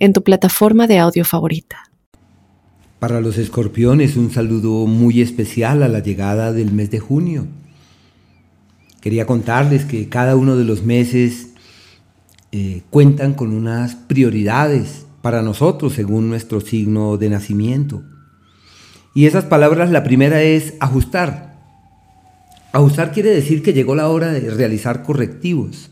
en tu plataforma de audio favorita. Para los escorpiones un saludo muy especial a la llegada del mes de junio. Quería contarles que cada uno de los meses eh, cuentan con unas prioridades para nosotros según nuestro signo de nacimiento. Y esas palabras, la primera es ajustar. Ajustar quiere decir que llegó la hora de realizar correctivos.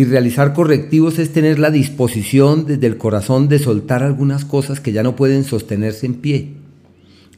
Y realizar correctivos es tener la disposición desde el corazón de soltar algunas cosas que ya no pueden sostenerse en pie.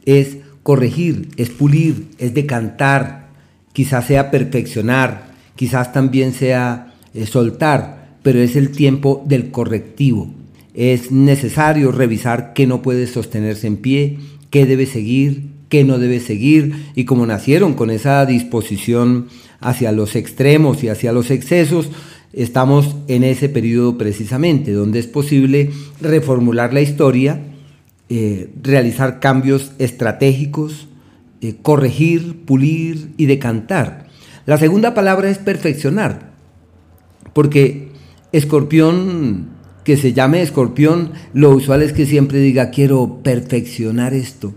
Es corregir, es pulir, es decantar, quizás sea perfeccionar, quizás también sea eh, soltar, pero es el tiempo del correctivo. Es necesario revisar qué no puede sostenerse en pie, qué debe seguir, qué no debe seguir, y como nacieron con esa disposición hacia los extremos y hacia los excesos, estamos en ese periodo precisamente, donde es posible reformular la historia, eh, realizar cambios estratégicos, eh, corregir, pulir y decantar. La segunda palabra es perfeccionar, porque escorpión, que se llame escorpión, lo usual es que siempre diga, quiero perfeccionar esto,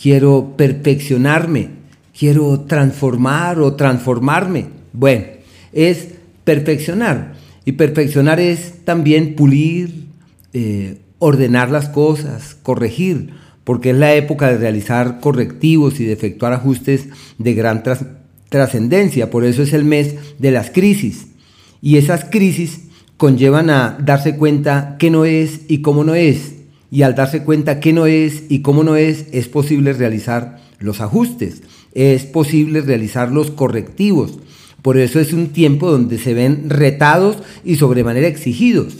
quiero perfeccionarme, quiero transformar o transformarme. Bueno, es perfeccionar. Y perfeccionar es también pulir, eh, ordenar las cosas, corregir, porque es la época de realizar correctivos y de efectuar ajustes de gran trascendencia. Por eso es el mes de las crisis. Y esas crisis conllevan a darse cuenta qué no es y cómo no es. Y al darse cuenta qué no es y cómo no es, es posible realizar los ajustes, es posible realizar los correctivos, por eso es un tiempo donde se ven retados y sobremanera exigidos.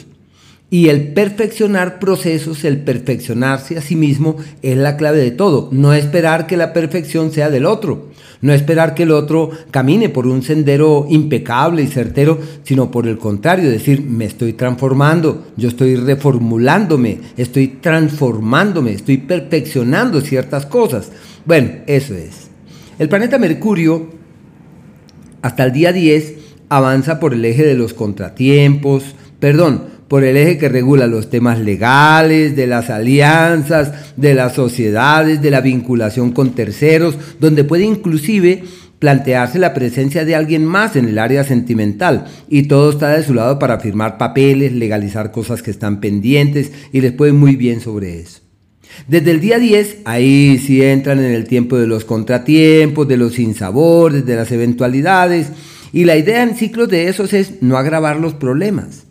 Y el perfeccionar procesos, el perfeccionarse a sí mismo es la clave de todo. No esperar que la perfección sea del otro. No esperar que el otro camine por un sendero impecable y certero, sino por el contrario, decir, me estoy transformando, yo estoy reformulándome, estoy transformándome, estoy perfeccionando ciertas cosas. Bueno, eso es. El planeta Mercurio hasta el día 10 avanza por el eje de los contratiempos, perdón, por el eje que regula los temas legales, de las alianzas, de las sociedades, de la vinculación con terceros, donde puede inclusive plantearse la presencia de alguien más en el área sentimental y todo está de su lado para firmar papeles, legalizar cosas que están pendientes y les puede muy bien sobre eso. Desde el día 10, ahí sí entran en el tiempo de los contratiempos, de los sinsabores, de las eventualidades, y la idea en ciclos de esos es no agravar los problemas.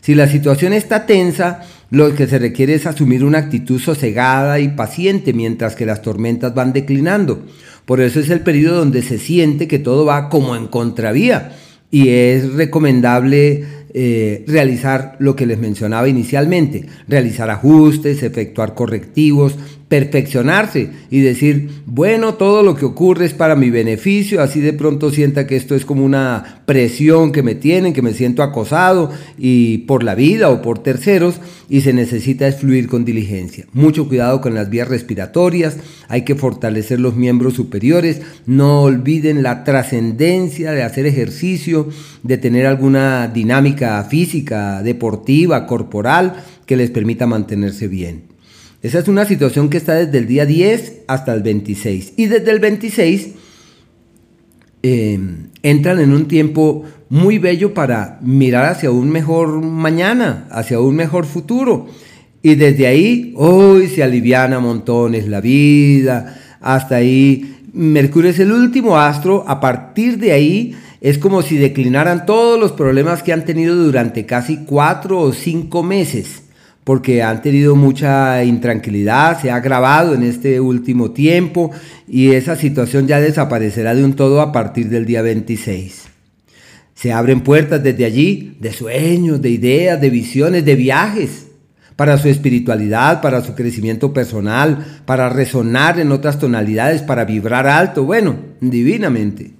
Si la situación está tensa, lo que se requiere es asumir una actitud sosegada y paciente mientras que las tormentas van declinando. Por eso es el periodo donde se siente que todo va como en contravía y es recomendable eh, realizar lo que les mencionaba inicialmente, realizar ajustes, efectuar correctivos, perfeccionarse y decir, bueno, todo lo que ocurre es para mi beneficio, así de pronto sienta que esto es como una presión que me tienen, que me siento acosado y por la vida o por terceros y se necesita fluir con diligencia. Mucho cuidado con las vías respiratorias, hay que fortalecer los miembros superiores, no olviden la trascendencia de hacer ejercicio, de tener alguna dinámica física, deportiva, corporal que les permita mantenerse bien. Esa es una situación que está desde el día 10 hasta el 26. Y desde el 26 eh, entran en un tiempo muy bello para mirar hacia un mejor mañana, hacia un mejor futuro. Y desde ahí, hoy se aliviana montones la vida. Hasta ahí, Mercurio es el último astro. A partir de ahí, es como si declinaran todos los problemas que han tenido durante casi cuatro o cinco meses porque han tenido mucha intranquilidad, se ha agravado en este último tiempo y esa situación ya desaparecerá de un todo a partir del día 26. Se abren puertas desde allí de sueños, de ideas, de visiones, de viajes. para su espiritualidad, para su crecimiento personal, para resonar en otras tonalidades, para vibrar alto, bueno, divinamente.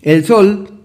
El Sol,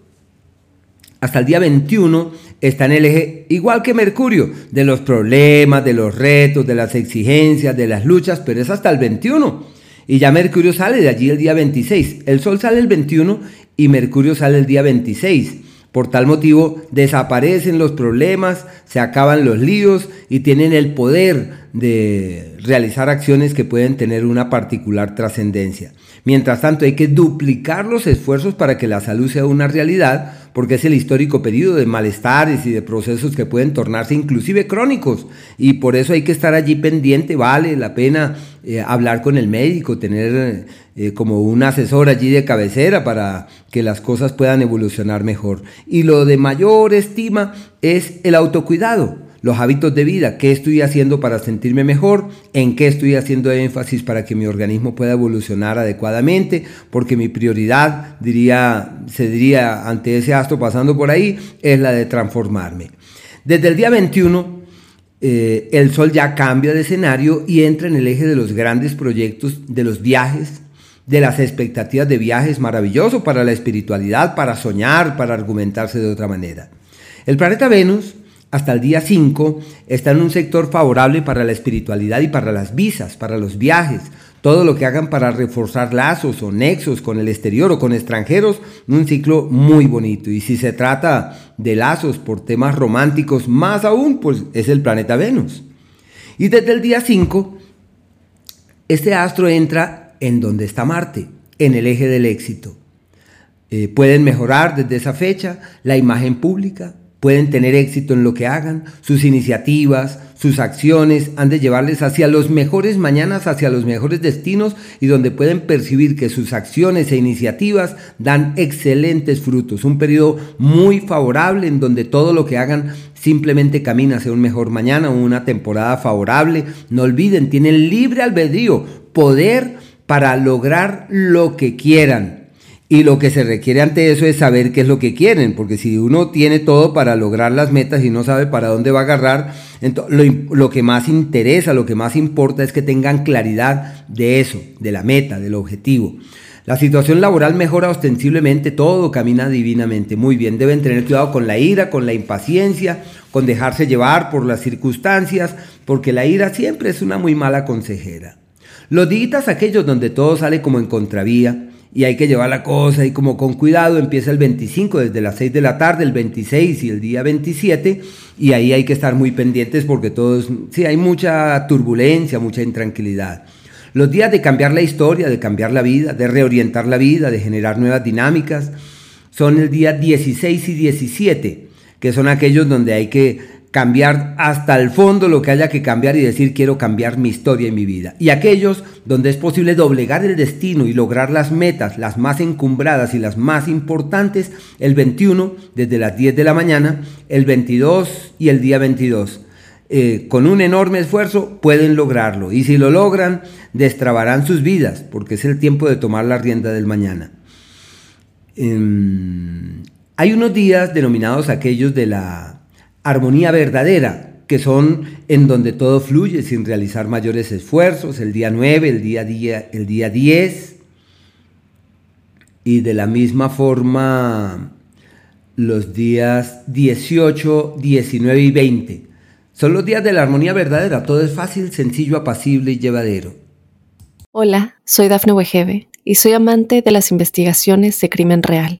hasta el día 21, está en el eje, igual que Mercurio, de los problemas, de los retos, de las exigencias, de las luchas, pero es hasta el 21. Y ya Mercurio sale de allí el día 26. El Sol sale el 21 y Mercurio sale el día 26. Por tal motivo desaparecen los problemas, se acaban los líos y tienen el poder de realizar acciones que pueden tener una particular trascendencia. Mientras tanto hay que duplicar los esfuerzos para que la salud sea una realidad, porque es el histórico periodo de malestares y de procesos que pueden tornarse inclusive crónicos. Y por eso hay que estar allí pendiente, vale la pena eh, hablar con el médico, tener eh, como un asesor allí de cabecera para que las cosas puedan evolucionar mejor. Y lo de mayor estima es el autocuidado los hábitos de vida, qué estoy haciendo para sentirme mejor, en qué estoy haciendo énfasis para que mi organismo pueda evolucionar adecuadamente, porque mi prioridad, diría, se diría ante ese astro pasando por ahí, es la de transformarme. Desde el día 21, eh, el Sol ya cambia de escenario y entra en el eje de los grandes proyectos, de los viajes, de las expectativas de viajes, maravilloso para la espiritualidad, para soñar, para argumentarse de otra manera. El planeta Venus hasta el día 5 está en un sector favorable para la espiritualidad y para las visas, para los viajes, todo lo que hagan para reforzar lazos o nexos con el exterior o con extranjeros, un ciclo muy bonito. Y si se trata de lazos por temas románticos, más aún, pues es el planeta Venus. Y desde el día 5, este astro entra en donde está Marte, en el eje del éxito. Eh, pueden mejorar desde esa fecha la imagen pública, pueden tener éxito en lo que hagan, sus iniciativas, sus acciones han de llevarles hacia los mejores mañanas, hacia los mejores destinos y donde pueden percibir que sus acciones e iniciativas dan excelentes frutos. Un periodo muy favorable en donde todo lo que hagan simplemente camina hacia un mejor mañana, una temporada favorable. No olviden, tienen libre albedrío, poder para lograr lo que quieran. Y lo que se requiere ante eso es saber qué es lo que quieren, porque si uno tiene todo para lograr las metas y no sabe para dónde va a agarrar, entonces lo, que más interesa, lo que más importa es que tengan claridad de eso, de la meta, del objetivo. La situación laboral mejora ostensiblemente, todo camina divinamente. Muy bien, deben tener cuidado con la ira, con la impaciencia, con dejarse llevar por las circunstancias, porque la ira siempre es una muy mala consejera. Los días aquellos donde todo sale como en contravía, y hay que llevar la cosa y como con cuidado empieza el 25 desde las 6 de la tarde, el 26 y el día 27 y ahí hay que estar muy pendientes porque todos, sí, hay mucha turbulencia, mucha intranquilidad. Los días de cambiar la historia, de cambiar la vida, de reorientar la vida, de generar nuevas dinámicas, son el día 16 y 17, que son aquellos donde hay que cambiar hasta el fondo lo que haya que cambiar y decir quiero cambiar mi historia y mi vida. Y aquellos donde es posible doblegar el destino y lograr las metas, las más encumbradas y las más importantes, el 21 desde las 10 de la mañana, el 22 y el día 22. Eh, con un enorme esfuerzo pueden lograrlo y si lo logran destrabarán sus vidas porque es el tiempo de tomar la rienda del mañana. Em, hay unos días denominados aquellos de la armonía verdadera, que son en donde todo fluye sin realizar mayores esfuerzos, el día 9, el día, día, el día 10, y de la misma forma los días 18, 19 y 20. Son los días de la armonía verdadera, todo es fácil, sencillo, apacible y llevadero. Hola, soy Dafne Wegebe y soy amante de las investigaciones de crimen real.